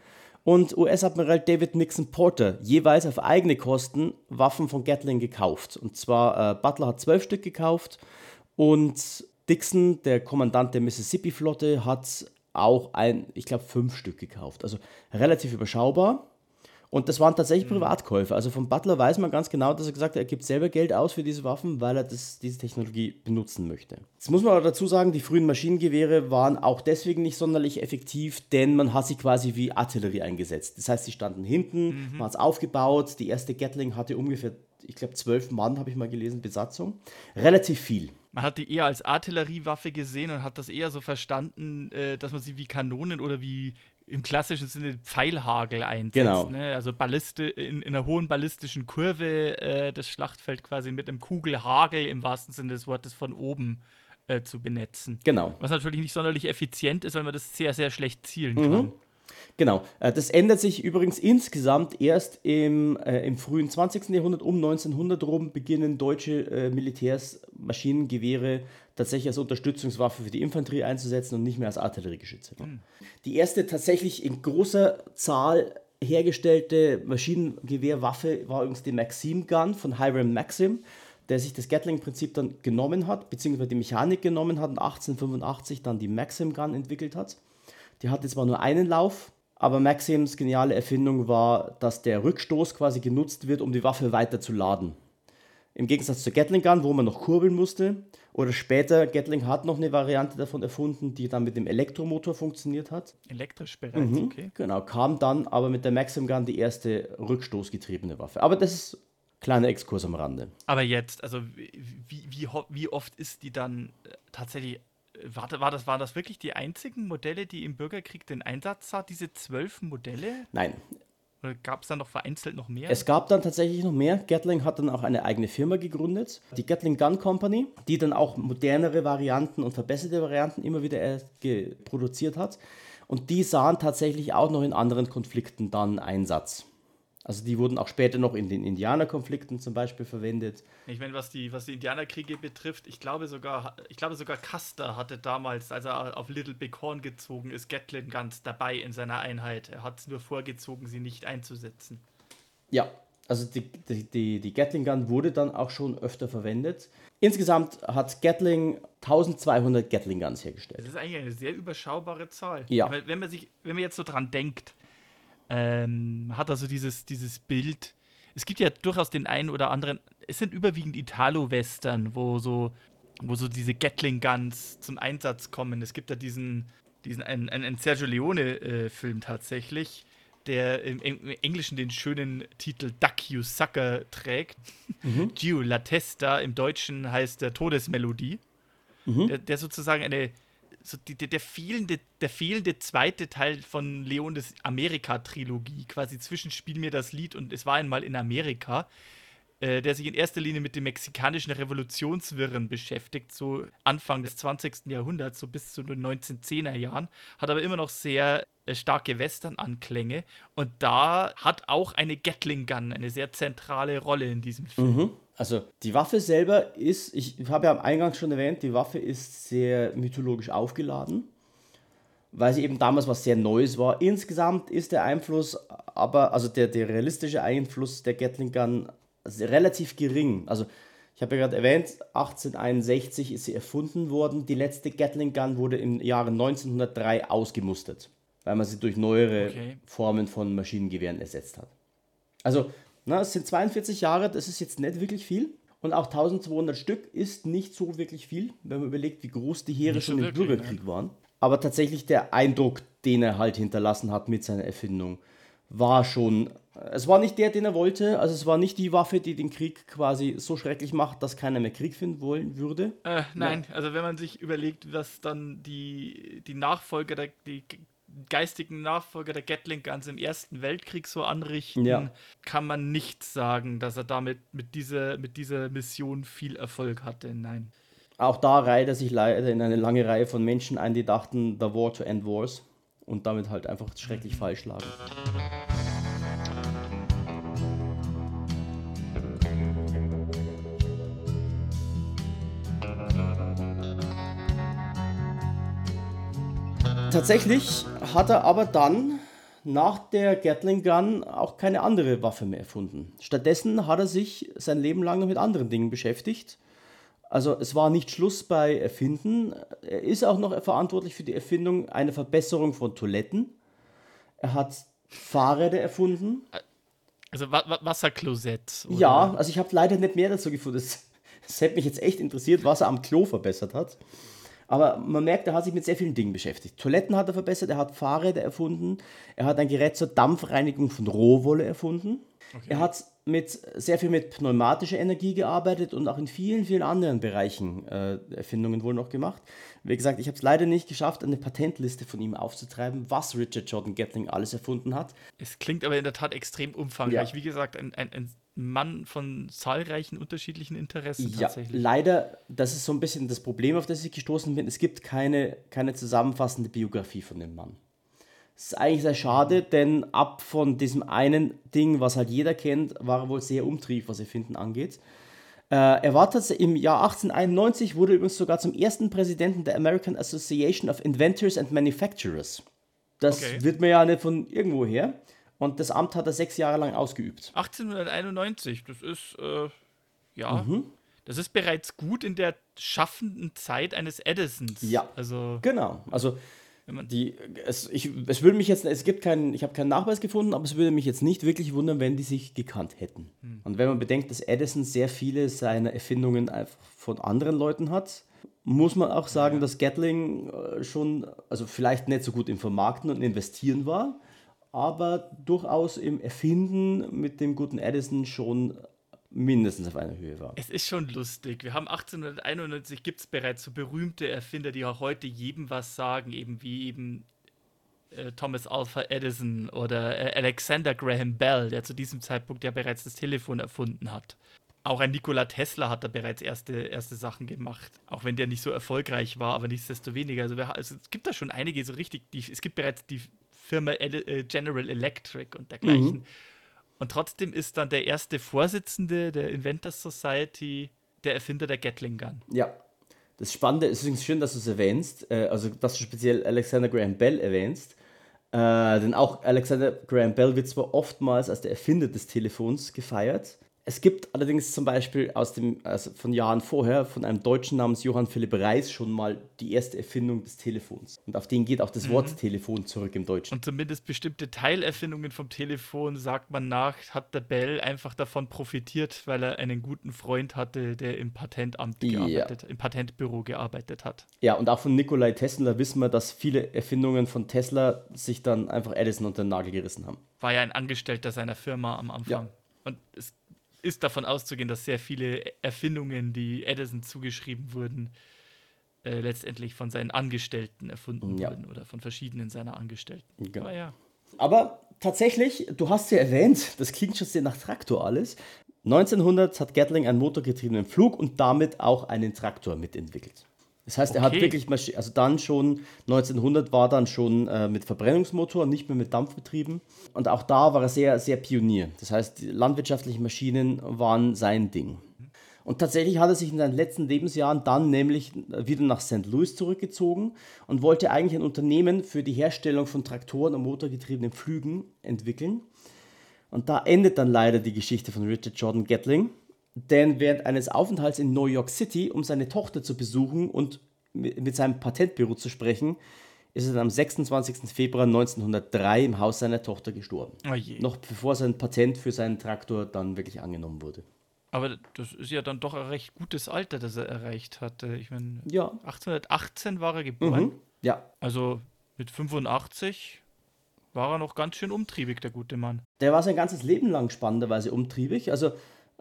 und US-Admiral David Nixon Porter jeweils auf eigene Kosten Waffen von Gatling gekauft. Und zwar äh, Butler hat zwölf Stück gekauft und Dixon, der Kommandant der Mississippi-Flotte, hat auch ein, ich glaube, fünf Stück gekauft. Also relativ überschaubar. Und das waren tatsächlich mhm. Privatkäufe. Also von Butler weiß man ganz genau, dass er gesagt hat, er gibt selber Geld aus für diese Waffen, weil er das, diese Technologie benutzen möchte. Jetzt muss man aber dazu sagen, die frühen Maschinengewehre waren auch deswegen nicht sonderlich effektiv, denn man hat sie quasi wie Artillerie eingesetzt. Das heißt, sie standen hinten, mhm. man hat es aufgebaut. Die erste Gatling hatte ungefähr, ich glaube, zwölf Mann, habe ich mal gelesen, Besatzung. Relativ viel. Man hat die eher als Artilleriewaffe gesehen und hat das eher so verstanden, äh, dass man sie wie Kanonen oder wie, im klassischen Sinne Pfeilhagel einsetzt. Genau. Ne? Also Balliste, in, in, einer hohen ballistischen Kurve äh, das Schlachtfeld quasi mit einem Kugelhagel im wahrsten Sinne des Wortes von oben äh, zu benetzen. Genau. Was natürlich nicht sonderlich effizient ist, weil man das sehr, sehr schlecht zielen mhm. kann. Genau. Äh, das ändert sich übrigens insgesamt erst im, äh, im frühen 20. Jahrhundert. Um 1900 rum beginnen deutsche äh, Militärs Maschinengewehre tatsächlich als Unterstützungswaffe für die Infanterie einzusetzen und nicht mehr als Artilleriegeschütze. Mhm. Die erste tatsächlich in großer Zahl hergestellte Maschinengewehrwaffe war übrigens die Maxim Gun von Hiram Maxim, der sich das Gatling-Prinzip dann genommen hat, beziehungsweise die Mechanik genommen hat und 1885 dann die Maxim Gun entwickelt hat. Die hatte zwar nur einen Lauf, aber Maxims geniale Erfindung war, dass der Rückstoß quasi genutzt wird, um die Waffe weiter zu laden. Im Gegensatz zur Gatling Gun, wo man noch kurbeln musste. Oder später, Gatling hat noch eine Variante davon erfunden, die dann mit dem Elektromotor funktioniert hat. Elektrisch bereits, mhm, okay. Genau, kam dann aber mit der Maxim Gun die erste rückstoßgetriebene Waffe. Aber das ist kleiner Exkurs am Rande. Aber jetzt, also wie, wie, wie oft ist die dann äh, tatsächlich war, war, das, waren das wirklich die einzigen Modelle, die im Bürgerkrieg den Einsatz sah, diese zwölf Modelle? Nein. Gab es dann noch vereinzelt noch mehr? Es gab dann tatsächlich noch mehr. Gatling hat dann auch eine eigene Firma gegründet, die Gatling Gun Company, die dann auch modernere Varianten und verbesserte Varianten immer wieder produziert hat. Und die sahen tatsächlich auch noch in anderen Konflikten dann Einsatz. Also die wurden auch später noch in den Indianerkonflikten zum Beispiel verwendet. Ich meine, was die, was die Indianerkriege betrifft, ich glaube sogar, ich glaube sogar Custer hatte damals, als er auf Little Big Horn gezogen ist, Gatlin ganz dabei in seiner Einheit. Er hat es nur vorgezogen, sie nicht einzusetzen. Ja, also die, die, die, die Gatling Gun wurde dann auch schon öfter verwendet. Insgesamt hat Gatling 1200 Gatling Guns hergestellt. Das ist eigentlich eine sehr überschaubare Zahl. Ja. Wenn man, sich, wenn man jetzt so dran denkt, ähm, hat also dieses, dieses Bild. Es gibt ja durchaus den einen oder anderen, es sind überwiegend Italo-Western, wo so, wo so diese Gatling-Guns zum Einsatz kommen. Es gibt da diesen, diesen einen, einen Sergio Leone-Film äh, tatsächlich, der im, im, Englischen den schönen Titel Duck You Sucker trägt. Mhm. Gio La Testa, im Deutschen heißt der Todesmelodie. Mhm. Der, der sozusagen eine so die, der, der, fehlende, der fehlende zweite Teil von Leones Amerika-Trilogie, quasi zwischen Spiel mir das Lied und es war einmal in Amerika, äh, der sich in erster Linie mit den mexikanischen Revolutionswirren beschäftigt, so Anfang des 20. Jahrhunderts, so bis zu den 1910er Jahren, hat aber immer noch sehr äh, starke Western-Anklänge und da hat auch eine Gatling Gun eine sehr zentrale Rolle in diesem Film. Mhm. Also die Waffe selber ist, ich habe ja am Eingang schon erwähnt, die Waffe ist sehr mythologisch aufgeladen, weil sie eben damals was sehr Neues war. Insgesamt ist der Einfluss, aber also der, der realistische Einfluss der Gatling Gun relativ gering. Also ich habe ja gerade erwähnt, 1861 ist sie erfunden worden. Die letzte Gatling Gun wurde im Jahre 1903 ausgemustert, weil man sie durch neuere okay. Formen von Maschinengewehren ersetzt hat. Also, na, es sind 42 Jahre, das ist jetzt nicht wirklich viel. Und auch 1200 Stück ist nicht so wirklich viel, wenn man überlegt, wie groß die Heere schon im Bürgerkrieg ne? waren. Aber tatsächlich der Eindruck, den er halt hinterlassen hat mit seiner Erfindung, war schon es war nicht der, den er wollte. Also es war nicht die Waffe, die den Krieg quasi so schrecklich macht, dass keiner mehr Krieg finden wollen würde. Äh, nein, ja. also wenn man sich überlegt, was dann die, die Nachfolger, der, die geistigen Nachfolger der Gatling Guns im Ersten Weltkrieg so anrichten, ja. kann man nicht sagen, dass er damit mit dieser, mit dieser Mission viel Erfolg hatte. Nein. Auch da reiht er sich leider in eine lange Reihe von Menschen ein, die dachten, the war to end wars und damit halt einfach schrecklich mhm. falsch lagen. Tatsächlich hat er aber dann nach der Gatling Gun auch keine andere Waffe mehr erfunden. Stattdessen hat er sich sein Leben lang noch mit anderen Dingen beschäftigt. Also es war nicht Schluss bei Erfinden. Er ist auch noch verantwortlich für die Erfindung einer Verbesserung von Toiletten. Er hat Fahrräder erfunden. Also Wa Wa Wasserklosett. Oder? Ja, also ich habe leider nicht mehr dazu gefunden. Es hätte mich jetzt echt interessiert, was er am Klo verbessert hat. Aber man merkt, er hat sich mit sehr vielen Dingen beschäftigt. Toiletten hat er verbessert, er hat Fahrräder erfunden, er hat ein Gerät zur Dampfreinigung von Rohwolle erfunden. Okay. Er hat mit, sehr viel mit pneumatischer Energie gearbeitet und auch in vielen, vielen anderen Bereichen äh, Erfindungen wohl noch gemacht. Wie gesagt, ich habe es leider nicht geschafft, eine Patentliste von ihm aufzutreiben, was Richard Jordan Gatling alles erfunden hat. Es klingt aber in der Tat extrem umfangreich. Ja. Wie gesagt, ein, ein, ein Mann von zahlreichen unterschiedlichen Interessen ja, tatsächlich. Leider, das ist so ein bisschen das Problem, auf das ich gestoßen bin. Es gibt keine, keine zusammenfassende Biografie von dem Mann. Das ist eigentlich sehr schade, denn ab von diesem einen Ding, was halt jeder kennt, war er wohl sehr umtrieb, was Erfinden angeht. Äh, er war tatsächlich im Jahr 1891, wurde übrigens sogar zum ersten Präsidenten der American Association of Inventors and Manufacturers. Das okay. wird mir ja nicht von irgendwo her. Und das Amt hat er sechs Jahre lang ausgeübt. 1891, das ist, äh, ja, mhm. das ist bereits gut in der schaffenden Zeit eines Edisons. Ja, also, genau. Also, die, es, ich, es würde mich jetzt, es gibt keinen, ich habe keinen Nachweis gefunden, aber es würde mich jetzt nicht wirklich wundern, wenn die sich gekannt hätten. Hm. Und wenn man bedenkt, dass Edison sehr viele seiner Erfindungen einfach von anderen Leuten hat, muss man auch sagen, ja. dass Gatling äh, schon, also vielleicht nicht so gut im Vermarkten und Investieren war, aber durchaus im Erfinden mit dem guten Edison schon mindestens auf einer Höhe war. Es ist schon lustig. Wir haben 1891 gibt es bereits so berühmte Erfinder, die auch heute jedem was sagen, eben wie eben äh, Thomas Alpha Edison oder äh, Alexander Graham Bell, der zu diesem Zeitpunkt ja bereits das Telefon erfunden hat. Auch ein Nikola Tesla hat da bereits erste, erste Sachen gemacht, auch wenn der nicht so erfolgreich war, aber nichtsdestoweniger. Also, wir, also es gibt da schon einige so richtig, die, es gibt bereits die Firma äh, General Electric und dergleichen. Mhm. Und trotzdem ist dann der erste Vorsitzende der Inventors Society der Erfinder der Gatling Gun. Ja. Das Spannende ist übrigens schön, dass du es erwähnst, äh, also dass du speziell Alexander Graham Bell erwähnst. Äh, denn auch Alexander Graham Bell wird zwar oftmals als der Erfinder des Telefons gefeiert, es gibt allerdings zum Beispiel aus dem, also von Jahren vorher von einem Deutschen namens Johann Philipp Reis schon mal die erste Erfindung des Telefons. Und auf den geht auch das mhm. Wort Telefon zurück im Deutschen. Und zumindest bestimmte Teilerfindungen vom Telefon, sagt man nach, hat der Bell einfach davon profitiert, weil er einen guten Freund hatte, der im Patentamt ja. gearbeitet, im Patentbüro gearbeitet hat. Ja, und auch von Nikolai Tesla wissen wir, dass viele Erfindungen von Tesla sich dann einfach Edison unter den Nagel gerissen haben. War ja ein Angestellter seiner Firma am Anfang. Ja. Und es ist davon auszugehen, dass sehr viele Erfindungen, die Edison zugeschrieben wurden, äh, letztendlich von seinen Angestellten erfunden Ja. wurden oder von verschiedenen seiner Angestellten. Genau. Aber ja. Aber tatsächlich, du hast ja erwähnt, das klingt schon sehr nach Traktor alles. 1900 hat Gatling einen motorgetriebenen Flug und damit auch einen Traktor mitentwickelt. Das heißt, er hat wirklich, Maschi- also dann schon, 1900 war dann schon äh, mit Verbrennungsmotor, nicht mehr mit Dampf betrieben. Und auch da war er sehr, sehr Pionier. Das heißt, die landwirtschaftlichen Maschinen waren sein Ding. Und tatsächlich hat er sich in seinen letzten Lebensjahren dann nämlich wieder nach St. Louis zurückgezogen und wollte eigentlich ein Unternehmen für die Herstellung von Traktoren und motorgetriebenen Flügen entwickeln. Und da endet dann leider die Geschichte von Richard Jordan Gatling. Denn während eines Aufenthalts in New York City, um seine Tochter zu besuchen und mit seinem Patentbüro zu sprechen, ist er dann am 26. Februar 1903 im Haus seiner Tochter gestorben. Oh. Noch bevor sein Patent für seinen Traktor dann wirklich angenommen wurde. Aber das ist ja dann doch ein recht gutes Alter, das er erreicht hatte. Ich meine, Ja. 1818 war er geboren. Mhm. Ja, Also mit 85 war er noch ganz schön umtriebig, der gute Mann. Der war sein ganzes Leben lang spannenderweise umtriebig. Also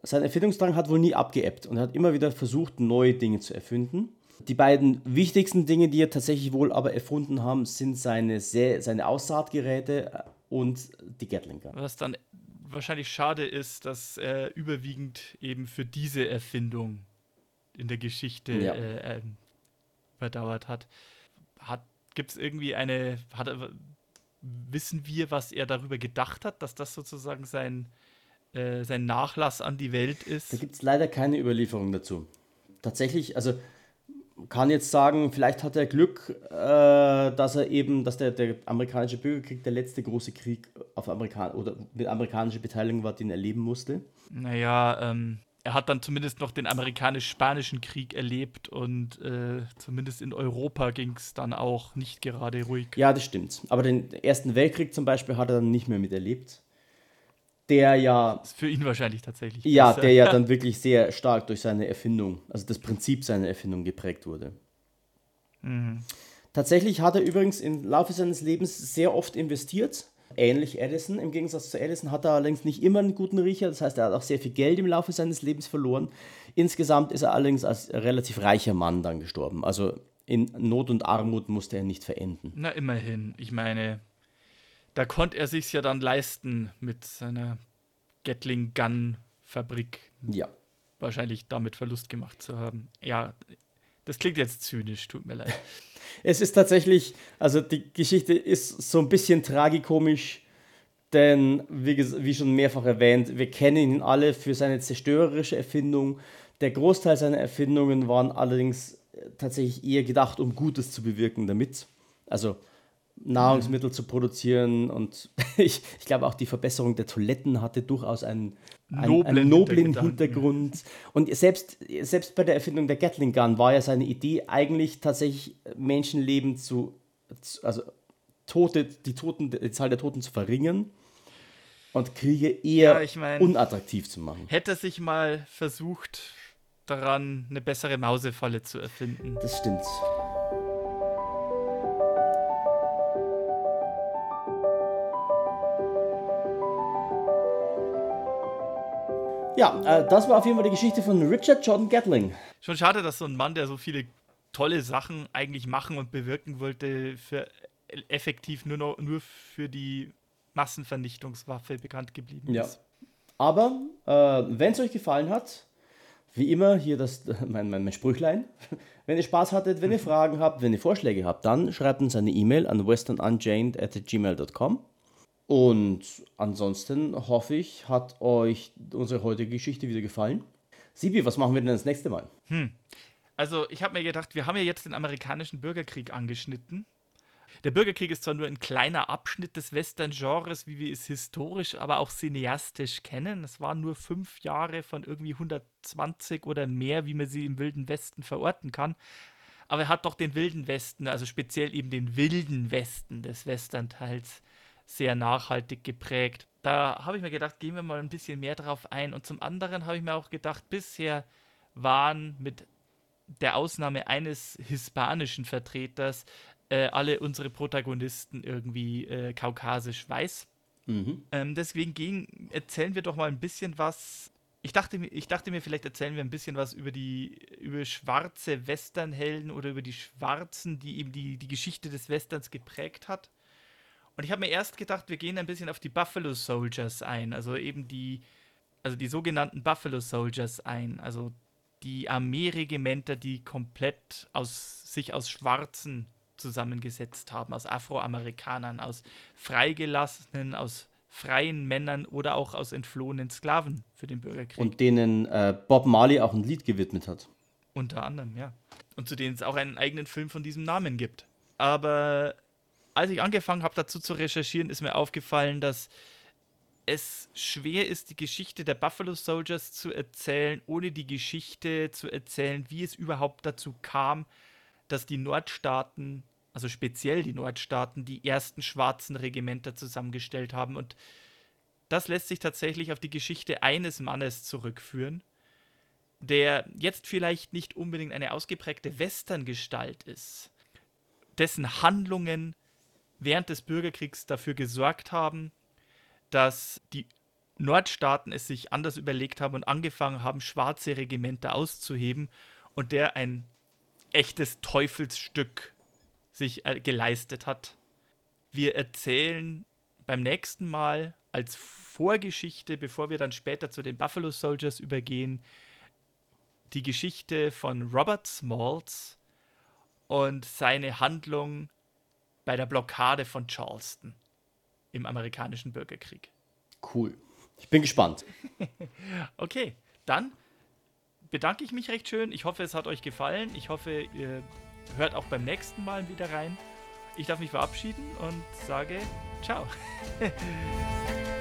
sein Erfindungsdrang hat wohl nie abgeebbt und er hat immer wieder versucht, neue Dinge zu erfinden. Die beiden wichtigsten Dinge, die er tatsächlich wohl aber erfunden haben, sind seine, Sä seine Aussaatgeräte und die Gatling Gun. Was dann wahrscheinlich schade ist, dass er überwiegend eben für diese Erfindung in der Geschichte Ja. äh, ähm, überdauert hat. hat Gibt es irgendwie eine, hat wissen wir, was er darüber gedacht hat, dass das sozusagen sein, äh, sein Nachlass an die Welt ist? Da gibt es leider keine Überlieferung dazu. Tatsächlich, also kann jetzt sagen, vielleicht hat er Glück, äh, dass er eben, dass der, der amerikanische Bürgerkrieg der letzte große Krieg auf Amerikan oder mit amerikanischer Beteiligung war, den er erleben musste. Naja, ähm, er hat dann zumindest noch den amerikanisch-spanischen Krieg erlebt und äh, zumindest in Europa ging es dann auch nicht gerade ruhig. Ja, das stimmt. Aber den Ersten Weltkrieg zum Beispiel hat er dann nicht mehr miterlebt. Der ja, Ist für ihn wahrscheinlich tatsächlich. ja, besser. der ja dann wirklich sehr stark durch seine Erfindung, also das Prinzip seiner Erfindung geprägt wurde. Mhm. Tatsächlich hat er übrigens im Laufe seines Lebens sehr oft investiert. Ähnlich Edison. Im Gegensatz zu Edison hat er allerdings nicht immer einen guten Riecher. Das heißt, er hat auch sehr viel Geld im Laufe seines Lebens verloren. Insgesamt ist er allerdings als relativ reicher Mann dann gestorben. Also in Not und Armut musste er nicht verenden. Na, immerhin. Ich meine, da konnte er sich ja dann leisten mit seiner Gatling Gun Fabrik. Ja. Wahrscheinlich damit Verlust gemacht zu haben. Ja, das klingt jetzt zynisch, tut mir leid. Es ist tatsächlich, also die Geschichte ist so ein bisschen tragikomisch, denn wie, wie schon mehrfach erwähnt, wir kennen ihn alle für seine zerstörerische Erfindung. Der Großteil seiner Erfindungen waren allerdings äh, tatsächlich eher gedacht, um Gutes zu bewirken damit. Also Nahrungsmittel zu produzieren und ich, ich glaube auch die Verbesserung der Toiletten hatte durchaus einen, einen Noblen einen noblen. Hintergrund. Und selbst, selbst bei der Erfindung der Gatling Gun war ja seine Idee eigentlich tatsächlich Menschenleben zu, zu also Tote, die Toten, die Zahl der Toten zu verringern und Kriege eher Ja, ich mein- unattraktiv zu machen. Hätte sich mal versucht, daran eine bessere Mausefalle zu erfinden. Das stimmt. Ja, äh, das war auf jeden Fall die Geschichte von Richard Jordan Gatling. Schon schade, dass so ein Mann, der so viele tolle Sachen eigentlich machen und bewirken wollte, für effektiv nur noch nur für die Massenvernichtungswaffe bekannt geblieben Ja. ist. Aber äh, wenn es euch gefallen hat, wie immer hier das mein, mein, mein Sprüchlein. Wenn ihr Spaß hattet, wenn ihr Fragen habt, wenn ihr Vorschläge habt, dann schreibt uns eine E-Mail an westernunchained at gmail.com. Und ansonsten hoffe ich, hat euch unsere heutige Geschichte wieder gefallen. Sibi, was machen wir denn das nächste Mal? Also, ich habe mir gedacht, wir haben ja jetzt den amerikanischen Bürgerkrieg angeschnitten. Der Bürgerkrieg ist zwar nur ein kleiner Abschnitt des Western-Genres, wie wir es historisch, aber auch cineastisch kennen. Es waren nur fünf Jahre von irgendwie 120 oder mehr, wie man sie im Wilden Westen verorten kann. Aber er hat doch den Wilden Westen, also speziell eben den Wilden Westen des Western-Teils, sehr nachhaltig geprägt. Da habe ich mir gedacht, gehen wir mal ein bisschen mehr drauf ein. Und zum anderen habe ich mir auch gedacht, bisher waren mit der Ausnahme eines hispanischen Vertreters äh, alle unsere Protagonisten irgendwie äh, kaukasisch weiß. Mhm. Ähm, deswegen gehen, erzählen wir doch mal ein bisschen was ich dachte, ich dachte mir, vielleicht erzählen wir ein bisschen was über die über schwarze Westernhelden oder über die Schwarzen, die eben die, die Geschichte des Westerns geprägt hat. Und ich habe mir erst gedacht, wir gehen ein bisschen auf die Buffalo Soldiers ein, also eben die, also die sogenannten Buffalo Soldiers ein, also die Armeeregimenter, die komplett aus sich aus Schwarzen zusammengesetzt haben, aus Afroamerikanern, aus Freigelassenen, aus freien Männern oder auch aus entflohenen Sklaven für den Bürgerkrieg. Und denen äh, Bob Marley auch ein Lied gewidmet hat. Unter anderem, ja. Und zu denen es auch einen eigenen Film von diesem Namen gibt. Aber als ich angefangen habe, dazu zu recherchieren, ist mir aufgefallen, dass es schwer ist, die Geschichte der Buffalo Soldiers zu erzählen, ohne die Geschichte zu erzählen, wie es überhaupt dazu kam, dass die Nordstaaten also speziell die Nordstaaten, die ersten schwarzen Regimenter zusammengestellt haben. Und das lässt sich tatsächlich auf die Geschichte eines Mannes zurückführen, der jetzt vielleicht nicht unbedingt eine ausgeprägte Western-Gestalt ist, dessen Handlungen während des Bürgerkriegs dafür gesorgt haben, dass die Nordstaaten es sich anders überlegt haben und angefangen haben, schwarze Regimenter auszuheben und der ein echtes Teufelsstück sich äh, geleistet hat. Wir erzählen beim nächsten Mal als Vorgeschichte, bevor wir dann später zu den Buffalo Soldiers übergehen, die Geschichte von Robert Smalls und seine Handlung bei der Blockade von Charleston im amerikanischen Bürgerkrieg. Cool. Ich bin gespannt. okay, dann bedanke ich mich recht schön. Ich hoffe, es hat euch gefallen. Ich hoffe, ihr hört auch beim nächsten Mal wieder rein. Ich darf mich verabschieden und sage ciao.